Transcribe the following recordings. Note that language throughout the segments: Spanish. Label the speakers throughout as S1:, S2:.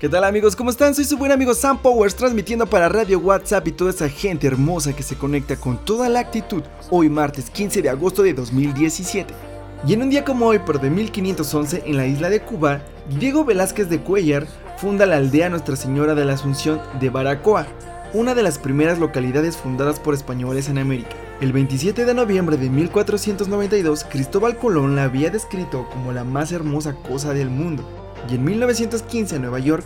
S1: ¿Qué tal amigos? ¿Cómo están? Soy su buen amigo Sam Powers transmitiendo para Radio WhatsApp y toda esa gente hermosa que se conecta con toda la actitud hoy martes 15 de agosto de 2017. Y en un día como hoy, pero de 1511, en la isla de Cuba, Diego Velázquez de Cuellar funda la aldea Nuestra Señora de la Asunción de Baracoa, una de las primeras localidades fundadas por españoles en América. El 27 de noviembre de 1492, Cristóbal Colón la había descrito como la más hermosa cosa del mundo y en 1915 en Nueva York,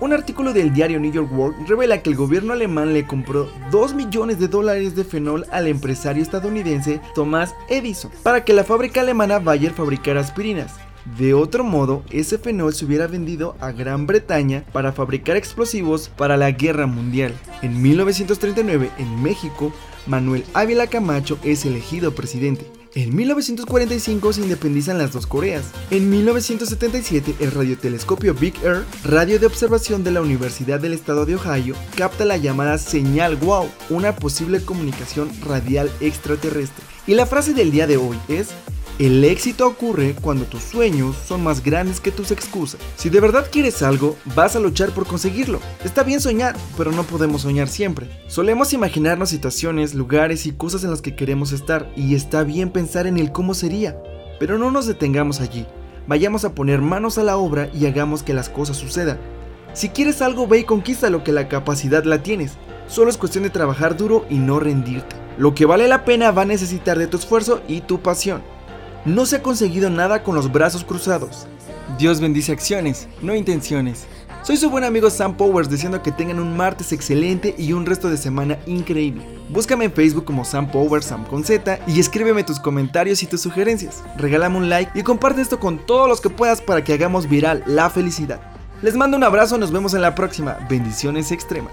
S1: un artículo del diario New York World revela que el gobierno alemán le compró 2 millones de dólares de fenol al empresario estadounidense Thomas Edison para que la fábrica alemana Bayer fabricara aspirinas. De otro modo, ese fenol se hubiera vendido a Gran Bretaña para fabricar explosivos para la guerra mundial. En 1939, en México, Manuel Ávila Camacho es elegido presidente. En 1945 se independizan las dos Coreas. En 1977 el radiotelescopio Big Air, radio de observación de la Universidad del Estado de Ohio, capta la llamada señal WOW, una posible comunicación radial extraterrestre. Y la frase del día de hoy es el éxito ocurre cuando tus sueños son más grandes que tus excusas. Si de verdad quieres algo, vas a luchar por conseguirlo. Está bien soñar, pero no podemos soñar siempre. Solemos imaginarnos situaciones, lugares y cosas en las que queremos estar, y está bien pensar en el cómo sería. Pero no nos detengamos allí. Vayamos a poner manos a la obra y hagamos que las cosas sucedan. Si quieres algo, ve y conquista lo que la capacidad la tienes. Solo es cuestión de trabajar duro y no rendirte. Lo que vale la pena va a necesitar de tu esfuerzo y tu pasión. No se ha conseguido nada con los brazos cruzados. Dios bendice acciones, no intenciones. Soy su buen amigo Sam Powers deseando que tengan un martes excelente y un resto de semana increíble. Búscame en Facebook como Sam Powers, Sam con Z y escríbeme tus comentarios y tus sugerencias. Regálame un like y comparte esto con todos los que puedas para que hagamos viral la felicidad. Les mando un abrazo, nos vemos en la próxima. Bendiciones extremas.